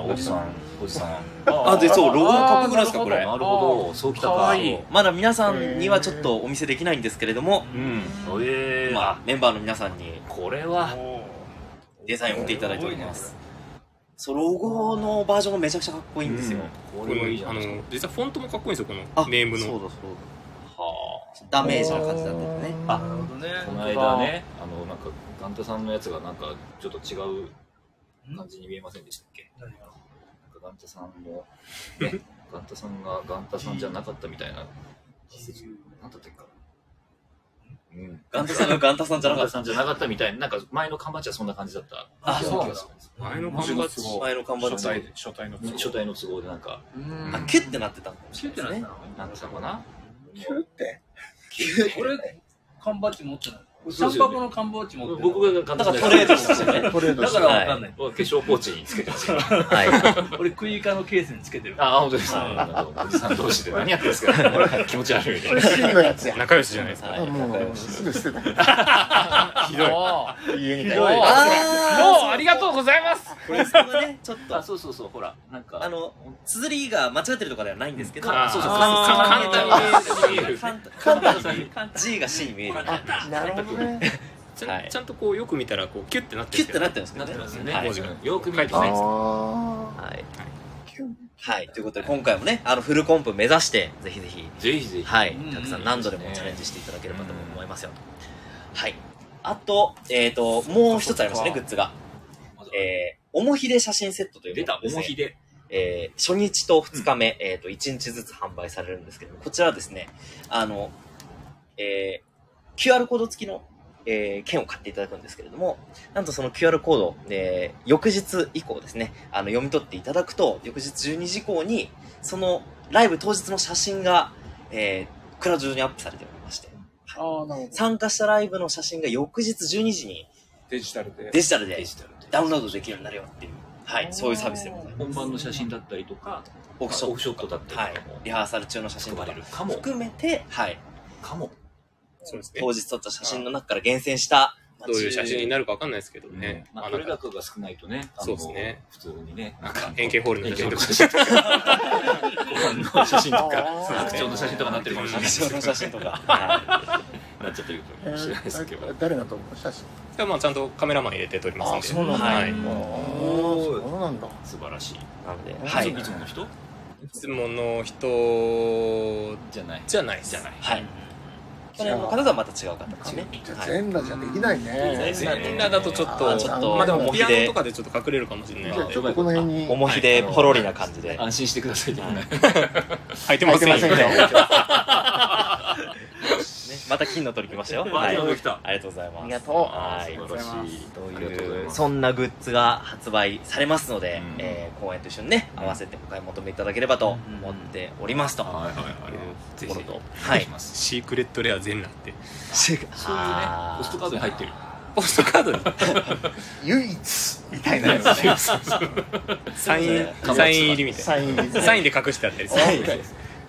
おじさん、おじさん。あ、で、そう、ロゴもかっこよくないですか、これ。なるほど、そうきたか。まだ皆さんにはちょっとお見せできないんですけれども、うん。ええまあ、メンバーの皆さんにこれは、デザインを見ていただいております。そう、ロゴのバージョンがめちゃくちゃかっこいいんですよ。ここれはいいじゃないですのあの、実はフォントもかっこいいんですよ、こあのネームの。そうだそうだ。ダメージな感じだったよね。あなるほどね。か。この間ね、あの、なんか、ガンタさんのやつがなんか、ちょっと違う感じに見えませんでしたっけ？何が？なんかガンタさんも、ね、ガンタさんがガンタさんじゃなかったみたいな、なんだったっけかな？うん。ガンタさんがガンタさんじゃなかった。ガンタさんじゃなかったみたいな、なんか前の缶バッジはそんな感じだった。あそうなんだ前の缶バッジ。前の看板の初代、初代の都合初代の都合でなんか、あ、キュッてなってたのかないですね。なったのな？んだったかなキュって。俺、缶バッジ持ってない。シャンパコの缶バッジ持ってる。僕がガンタさんだからトレードですよね。トレードしてだからわかんない。化粧ポーチにつけてますよ。はい。俺、クイカのケースにつけてる。あ、本当ですか。おじさん同士で何やってるんですか気持ち悪いみたいな。真のやつや。仲良しじゃないですか。はい。もう、すぐ捨てた。ひどい。家にいあもうありがとうございますこれ、それがね、ちょっとあ、、そうそうそう、ほら、なんか、あの、綴りが間違ってるとかではないんですけど、あそうそう簡単に簡単に見える簡単簡単に G が C に見える。なるほどね。ちはいゃんちゃんとこうよく見たらこうキュッてなってキュッてなるってるんですけどね。なってますよね。はい文字がよく見るとね。はい。はい。ということで、今回もね、あの、フルコンプ目指して、ぜひぜひ、ぜひぜひ。はいうん。たくさん何度でもチャレンジしていただければと思いますよ。はい。あと、えっと、もう一つありますね、グッズが。えー、おもひで写真セットという出たもの、ですねおもひで。えー初日と2日目、えっ、と、1日ずつ販売されるんですけども、こちらはですね、あの、えー QR コード付きの、えー券を買っていただくんですけれども、なんとその QR コード、えー翌日以降ですね、あの、読み取っていただくと、翌日12時以降に、そのライブ当日の写真が、えークラウド上にアップされておりまして、ああ、なるほど。参加したライブの写真が翌日12時にデジタルで。デジタルでデジタルで。ダウンロードできるようになるよっていう、はい、そういうサービスでございます。本番の写真だったりとか、オフショットだったはいりとかも、リハーサル中の写真とか含まれるかも。含めて、はい、かも。そうですね。当日撮った写真の中から厳選した、どういう写真にななるかわかんないですけどねね。。まあ、あ取れ高が少ないとね、そうですね。普通にね、なんか、円形ホールの写真とか写真とか、の写真とか、あー白鳥の写真とかなってるかもしれないですけどの写真とか、はなっちゃってるかえもしれないですけど。ー誰が撮るの？写真。でまあちゃんとカメラマン入れて撮りますんで。あそうなんだはい。そうなんだ。素晴らしい。い。なので、は。はいいい。つもの人？つもの人じゃない。じゃないですじゃない。はい。去年の方とはまた違う形ね。じゃあはい。全裸じゃできないね。全裸みんなだとちょっあと、ーちょっとまあでもピアノとかでちょっと隠れるかもしれないのでじゃあちょっとこの辺に。重ひでポロリな感じで。安心してください。履いてませんよ。また金の取り来ましたよ。わはい。ありがとうございます。ありがとうはい。素晴らしい。といいう、そんなグッズが発売されますので、うんえー公演と一緒にね、合わせてお買い求めいただければと思っておりますと。はいはいはい。いうところと。は。はい。シークレットレア全裸って。そういうね、ポストカードに入ってる。ポストカードに？唯一みたいなやつね。サイン、サイン入りみたいサイン入りな。サインで隠してあったりする。はい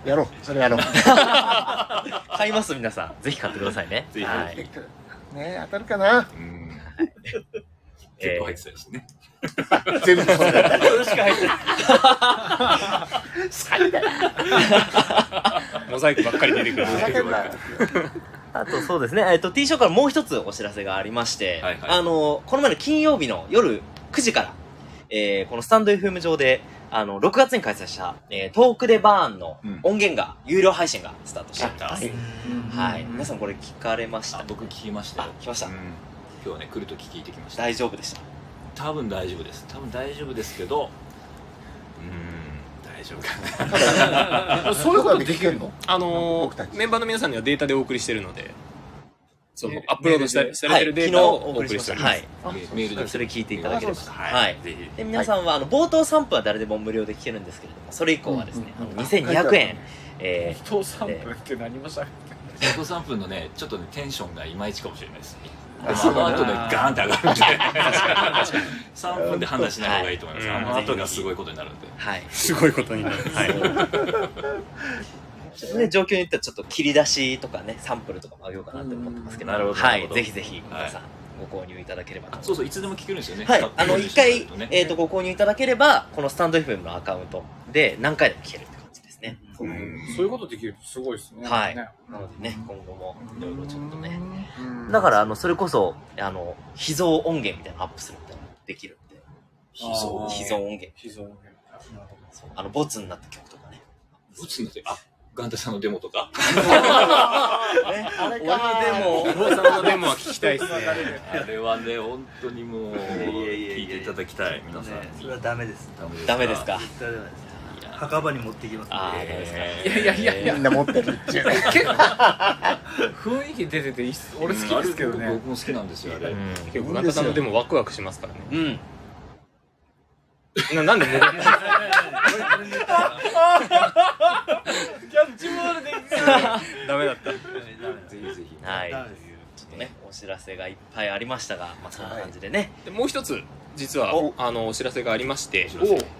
やろう。それやろう。買います皆さん。ぜひ買ってくださいね。ぜひはい。ね当たるかなうん。結構入ってたりしてね。全部そうだそれしか入ってない。最だよ。モザイクばっかり出てくる。あとそうですね、えっと、T ショーからもう一つお知らせがありまして、はいはいあの、この前の金曜日の夜9時から、えーこのスタンド FM 上で、あの、6月に開催した、えートークでバーンのうん音源が、有料配信がスタートしています。はいはい。皆さんこれ聞かれました？あ僕聞きましたよあ。来ましたうん今日はね、来るとき聞いてきました。大丈夫でした。多分大丈夫です。多分大丈夫ですけど、うーん、大丈夫かな。そういうことできるの？あのー、メンバーの皆さんにはデータでお送りしてるので、そのえアップロードしたされてるデータをお送りしております。はい。メールでそれ聞いていただければ。あはい。ぜひ。で、皆さんは、あの、冒頭3分は誰でも無料で聞けるんですけれども、それ以降はですね、うんうんうんあの2200円、えー人3分って何もしゃべって冒頭3分のね、ちょっとね、テンションがいまいちかもしれないです。あその後でガーンって上がるんで。3分で判断しない方がいいと思います。はいあの後がすごいことになるんで。はい。すごいことになる。はい。ちょっとね、状況によってはちょっと切り出しとかね、サンプルとかもあげようかなって思ってますけど、なるほどはい。なるほどぜひぜひ、皆さん、ご購入いただければと思います。あそうそう、いつでも聞けるんですよね。はい。あの、一回、ねえっ、と、ご購入いただければ、このスタンド FM のアカウントで何回でも聞けるうん。そういうことできるとすごいですね。はい。ね。なのでね、今後もいろいろちょっとね。うん。だから、あの、それこそ、あの、秘蔵音源みたいなのアップするみたいなのできるんで。秘あー。秘蔵音源。秘蔵音源。なるほどそうあの、ボツになった曲とかね。ボツになって、あ、ガンタさんのデモとか。ね、あれ俺のデモ、お坊さんのデモは聞きたいですね。あれはね、本当にもう、聞いていただきたい、皆さん。ねそれはに。ダメですダメですか？絶対ダメです。いや墓場に持ってきますああ、ダメですか。えいやいやいやいやみんな持ってるっていう。結構雰囲気出てていいっす俺好きですけどね僕も好きなんですよ、あれ。結構、ガンタさんのデモワクワクしますからね。うん。ななんでもダメだった。ぜひぜひ。はい。ちょっとね、お知らせがいっぱいありましたが、まあそんな感じでね。でもう一つ、実はお、あの、お知らせがありまして、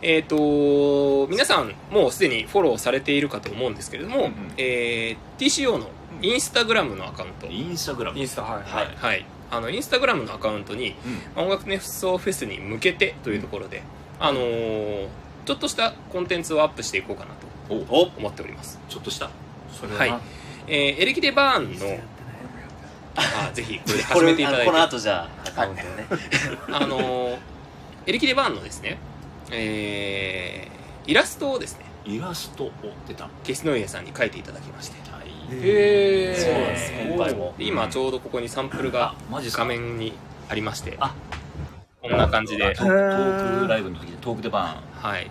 えっ、と、皆さんもうすでにフォローされているかと思うんですけれども、うんえー TCO のインスタグラムのアカウント、インスタグラム。インスタはいはい。はい、あのインスタグラムのアカウントにうん。音楽熱奏フェスに向けてというところで、あのーちょっとしたコンテンツをアップしていこうかなとお、思っております、ちょっとした。それは。い。えーエレキテバーンのあぜひこれでこ始めていただいて。れあのこの後じゃあ、アカウントをね。あのーエレキテバーンのですね、えーイラストをですねイラストを出た。ケスノイエさんに描いていただきまして。はい。へえそうなんです。今回も。で今ちょうどここにサンプルが画面にありまして。あ。こんな感じで。トトークライブの時でトークでバはい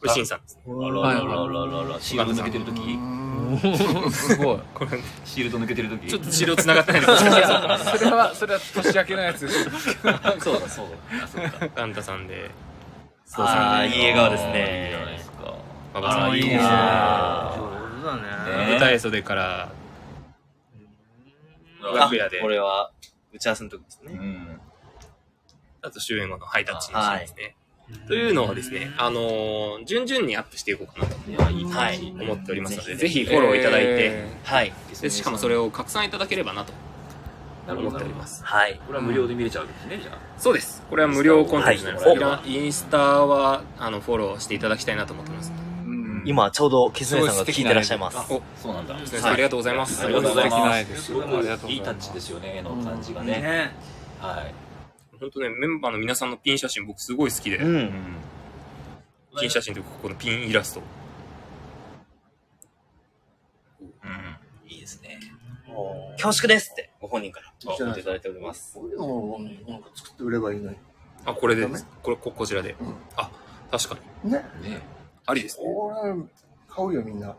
これシンさんですね。あらららららら、シールド抜けてる時すごい これシールド抜けてる時ちょっと治療繋がってないです それはそれは年明けのやつですそうだそうだ。あ、そうか。ガンタさんで、ああ、いい笑顔ですいいじゃないでねす。か。馬場さんあいいですねあ上手だねね舞台袖からうん楽屋でこ、れは、打ち合わせの時ですね。うん。あと終演後のハイタッチのシーンですね。というのをですね、あのー順々にアップしていこうかなといや、いいはい。思っておりますので、ぜぜひフォローいただいて、えはい。でしかもそれを拡散いただければなとなるほど思っております。はい。これは無料で見れちゃうわけですね、じゃあ。そうです。これは無料コンテンツになります。はいインスタは、あの、フォローしていただきたいなと思ってます。うん今、ちょうど、ケスネさんが聞いてらっしゃいます。お、そうなんだ。ありがとうございます。ありがとうございます。絵ですすごくありがとうございますいいタッチですよね、絵の感じがね。ねはい。本当ね、メンバーの皆さんのピン写真僕すごい好きで、う。うんん。ピン写真というかここのピンイラスト。うん。いいですね。恐縮ですって、ご本人から言っていただいております。こういうのをなんか作って売ればいいのに。あ、これでこれ、ここちらで。うんあ、確かに。ね。ねありですね。これ、買うよみんな。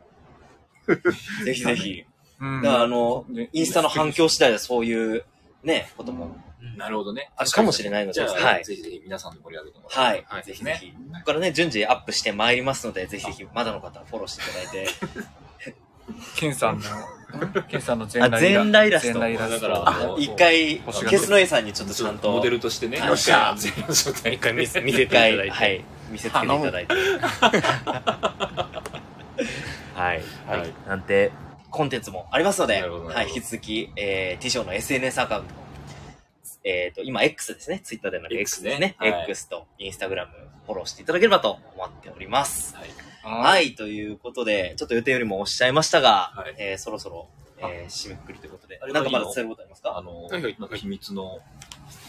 ぜひぜひ。うんだから、あの、ねインスタの反響次第でそういう、ね、こともなるほどね。あるかもしれないので、じゃあ、はい。ぜひぜひ皆さんで盛り上げてもらはい。はいぜひぜひ。ここからね、順次アップしてまいりますので、ぜひぜひ、まだの方はフォローしていただいて。ケンさんのケンさんの全裸イラスト。全裸イラストだからあ、一回、欲しがってるケスノエさんにちょっとちゃんと、モデルとしてね。よっしゃ全部状態一回見せてい一ただいて。回、はい、見せつけていただいて。はい。はいなんて、コンテンツもありますので、はい、引き続き、えー、ティショーの SNS アカウントも、ええっ、と、今 X ですね。ツイッターではなく X X ですね。ねはい X と Instagram フォローしていただければと思っております。はい。はい、ということで、ちょっと予定よりも押しちゃいましたが、はいえーそろそろ、えー締めくくりということであ。れなんかまだ伝えることありますか？あの、秘密の、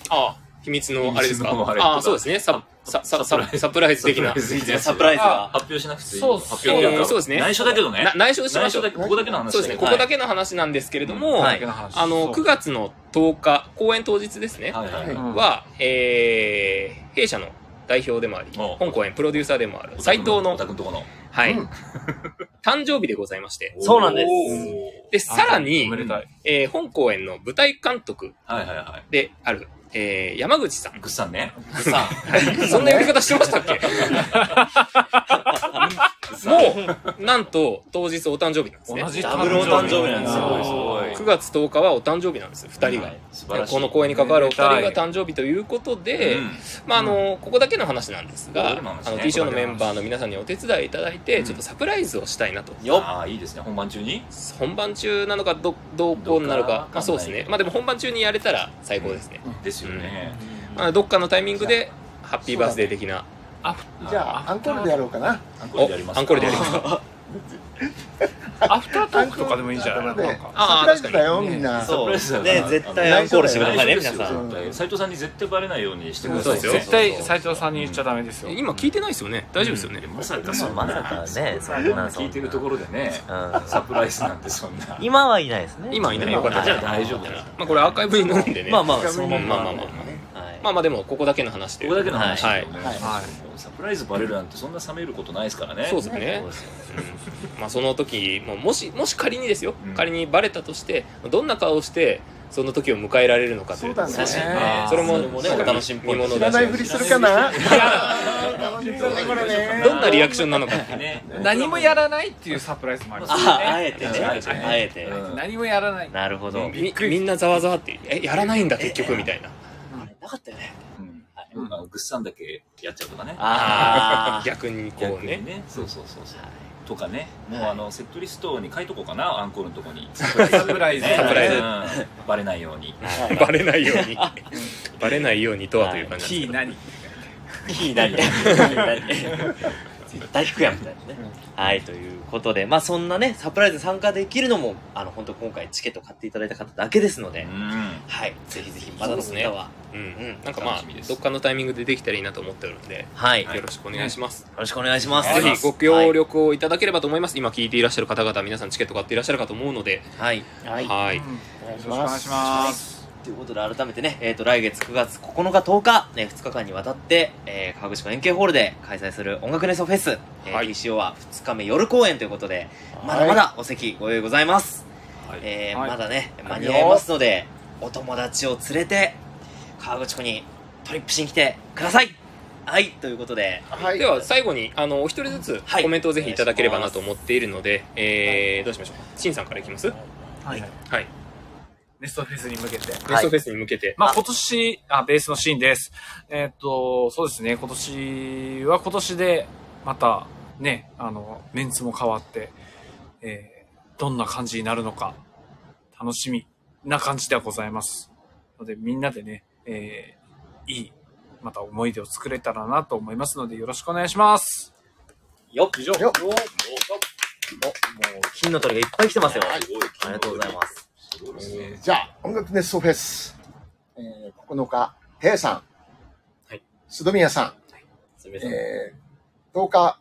ああ、秘密のあれですか？あそうですね。サササササプライズ的な。サプライズ的な。やつサプライズが。発表しなくていい。そう発表えーそうですね。内緒だけどね。な。内緒しましょう。ここだけの話そうですね。ここだけの話なんですけれども、はい。あの、9月の10日、公演当日ですね、はえー、弊社の代表でもあり、お。本公演プロデューサーでもある斎藤おの、たくんとこの。はい、うん。誕生日でございまして、そうなんです。で、さらに。えー本公演の舞台監督。はいはいはである、えー山口さん。い。。ぐっさんね。さそんな呼び方してましたっけ？もう、なんと、当日お誕生日なんですね。同じダブルお誕生日なんですよすごいすごい。9月10日はお誕生日なんです、二人が。この公演に関わるお二人が誕生日ということで、うんまああの、ここだけの話なんですが、あの T ショーのメンバーの皆さんにお手伝いいただいて、ちょっとサプライズをしたいなと。よっああ、いいですね。本番中に？本番中なのかど、どうこうなのかまあそうですね。まあでも本番中にやれたら最高ですね。ですよね。まあどっかのタイミングで、ハッピーバースデー的な、じゃあ、アンコールでやろうかな。アンコールおでやりますアンコールでやりますか。アフタートークとかでもいいんじゃない？なんかあーサプライズだよ、みんな。そう。サプライズだね、から絶対アンコールしてくださいね、皆さん。絶対斉藤さんに絶対バレないようにしてください。よ絶対斉藤さんに言っちゃダメですよ。今聞いてないですよね大丈夫ですよね、まさかそんまなさかね、聞いてるところでね、うんサプライズなんてそんな。今はいないですね。今いないよかった。じゃあ大丈夫。まあこれアーカイブに載るんでね。まあまあ、そのまま。まあまあまあはいまあまあでも、ここだけの話で。ここだけの話だよね。はいはいサプライズバレるなんてそんな冷めることないですからね。そうですねまあその時、もうもし、もし仮にですよ、うん仮にバレたとして、どんな顔をして、その時を迎えられるのかという。そうだね確かにねあーそれもそれもね、お楽しみっぽい見物知らないふりするか な？どんなリアクションなのか。ね。何もやらないっていうサプライズもありますあ、あえてね。あえてねあえて。うん何もやらない。なるほど。みみんなざわざわって、え、やらないんだ結局みたいな。なかったよね。うん。あのぐっさんだけやっちゃうとかね。あ 逆にこうね。ね。そうそうそうそう。とかね、もうあのセットリストに書いとこうかな、アンコールのとこに。サプライズサプライズ。うん。バレないように。バレないように。バレないようにとはという感じキー何？キー何？絶対引くやん、みたいなね。はい、ということで、まあそんなね、サプライズ参加できるのも、あの、本当今回チケット買っていただいた方だけですので、うん。はい、ぜひぜひ、まだの方は、うんうんなんかまあどっかのタイミングでできたらいいなと思っておるんで、はい、よよろしくお願いします。ろしくお願いします。ぜひご協力をいただければと思います。今聞いていらっしゃる方々、皆さんチケット買っていらっしゃるかと思うので、はい。はい。はい。よろしくお願いします。ということで、改めてね、えっ、と、来月9月9日、10日、ね、2日間にわたって、えー、川口湖円形ホールで開催する音楽ネソフェス、えーはい。TCO は2日目夜公演ということで、まだまだお席ご用意ございます。はい。えーはい。まだね、間に合いますので、お友達を連れて、川口湖にトリップしに来てください。はい、ということで、はい。では最後にあのお一人ずつはい。コメントをぜひいただければなと思っているので、えー、どうしましょう。しんさんからいきます？はい。はい。ネストフェスに向けて。ベストフェスに向けて。まあ今年、あ、ベースのシーンです。えーっと、そうですね、今年は今年で、また、ね、あの、メンツも変わって、えー、どんな感じになるのか、楽しみな感じではございます。ので、みんなでね、えー、いい、また思い出を作れたらなと思いますので、よろしくお願いします。よっ以上。よっおもう、金の鳥がいっぱい来てますよ。ありがとうございます。すごいですね。じゃあ、音楽ネストフェス、えー、9日、平さん、はい、須戸宮さん、すみません。えー、10日、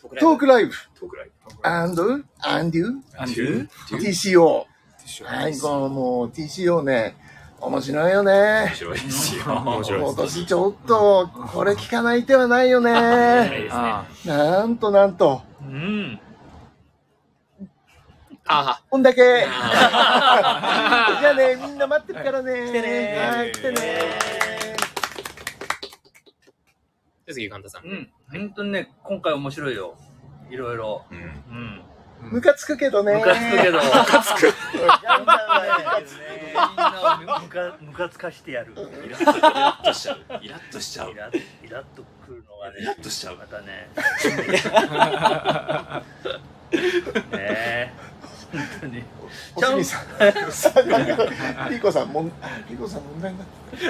トークライブトークライブ、トークライブ。and, and you, アンデュ TCO。はい、このもう TCO ね、面白いよね面。白いですよ。面白い今年ちょっと、これ聞かない手はないよね。あなんとなんと。うん。あこんだけ。じあ。ゃあね、みんな待ってるからね。来てねはい、来てね。じゃあ次、神田さん。うん。本当にね、今回面白いよ。いろいろ。うんうん。ムカつくけどね。ムカつくけど。ムカつく。ムカつかしてやる。イラッとしちゃう。イラッとしちゃうイ。ラッイラッとくるのがイラね、ッとしちゃう。またね。ねえ。当に。おしみさん、さんかリコさん、もん、リコさん問題になって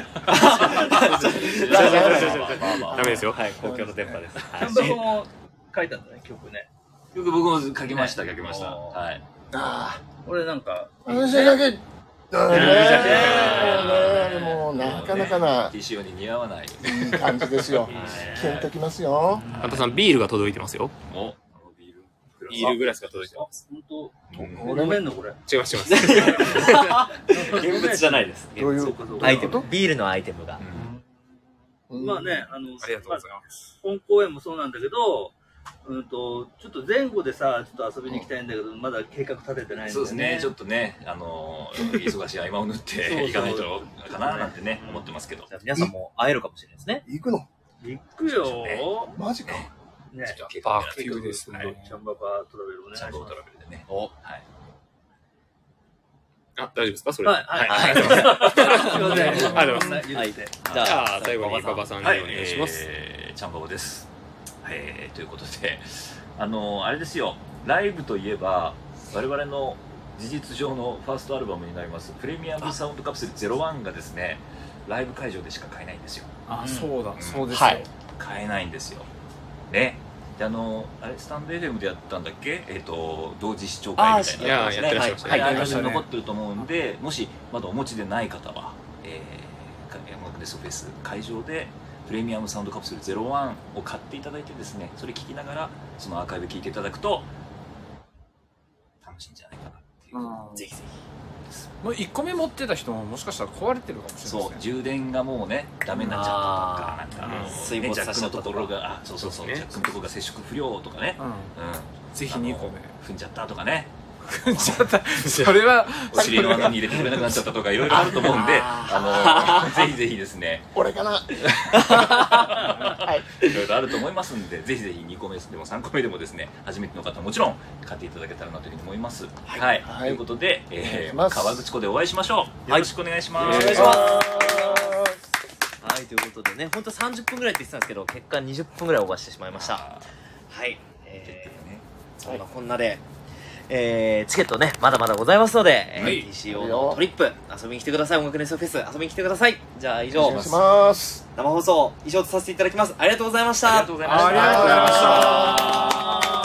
ダメですよ。はい、公共の電波です。キャンバコも書いたんだね、曲ね。よく僕も書きました、書きました。はい。あ俺なんか、あ、私だけ、もうなかなかな TCO に似合わない。いい感じですよ。キュンときますよ。カンタさん、ビー。ルが届いてますよ。おビール。グラスが届いてます。本当、俺飲めんのこれ。違います、違います。現物じゃないです。どういう？そうかそうかアイテム、ビールのアイテムが。うんまあね、あの、ありがとうございます。本公演もそうなんだけど、うんと、ちょっと前後でさ、ちょっと遊びに行きたいんだけど、まだ計画立ててない。そうですね、ちょっとね、あのー、忙しい合間を縫っていかないとかななんてね、思ってますけど。じゃあ皆さんも会えるかもしれないですね。行くの？行くよマジか。ね。計画アクティブですね。チャンババトラベルお願いしちゃんとますトラベルでね。おはい。あ、大丈夫ですか？それ。はい、はい、はいはい。すいません。ありがとうございます。じじゃあ、最後に馬場さんにおはい、願いします。えー、ちゃんばばです。えー、ということで、あのー、あれですよ、ライブといえば、我々の事実上のファーストアルバムになります、プレミアムサウンドカプセル01がですね、ライブ会場でしか買えないんですよ。あ、そうだ、そうですよ。はい買えないんですよ。ね。で、あのー、あれ、スタンド FM でやったんだっけ？えっ、と、同時視聴会みたいな。あーいややってらっしゃいましたね。はい、アーカイブやってましたね。に残ってると思うんで、もしまだお持ちでない方は、えー、音楽ネストフェス。会場でプレミアムサウンドカプセル01を買っていただいてですね、それ聞きながら、そのアーカイブ聞いていただくと、楽しいんじゃないかなっていう。うん。ぜひぜひ。もう1個目持ってた人ももしかしたら壊れてるかもしれないそう、ですね。充電がもうね、ダメになっちゃったとか、なんか、水没ジャックのさせたところが、あ、そうそうそう、ねジャックのところが接触不良とかね、うん。うん。ぜひ2個目。踏んじゃったとかね、ちょっと、それは、お尻の穴に入れてくれなくなっちゃったとかいろいろあると思うんで、あの、ぜひぜひですね、俺かな？いろいろあると思いますんで、ぜひぜひ2個目でも3個目でもですね、初めての方もちろん買っていただけたらなというふうに思います。はい。はいということで、え川口湖でお会いしましょう。よろしくお願いします。お願いしますはい、ということでね、本当30分ぐらいって言ってたんですけど、結果20分ぐらいオーバーしてしまいました。はい。えー、そんなこんなで、えー、チケットね、まだまだございますので、えーはい TCO のトリップ、遊びに来てください。音楽ネストフェス、遊びに来てください。じゃあ以上お願い、します。生放送以上とさせていただきます。ありがとうございました。ありがとうございました。ありがとうございました。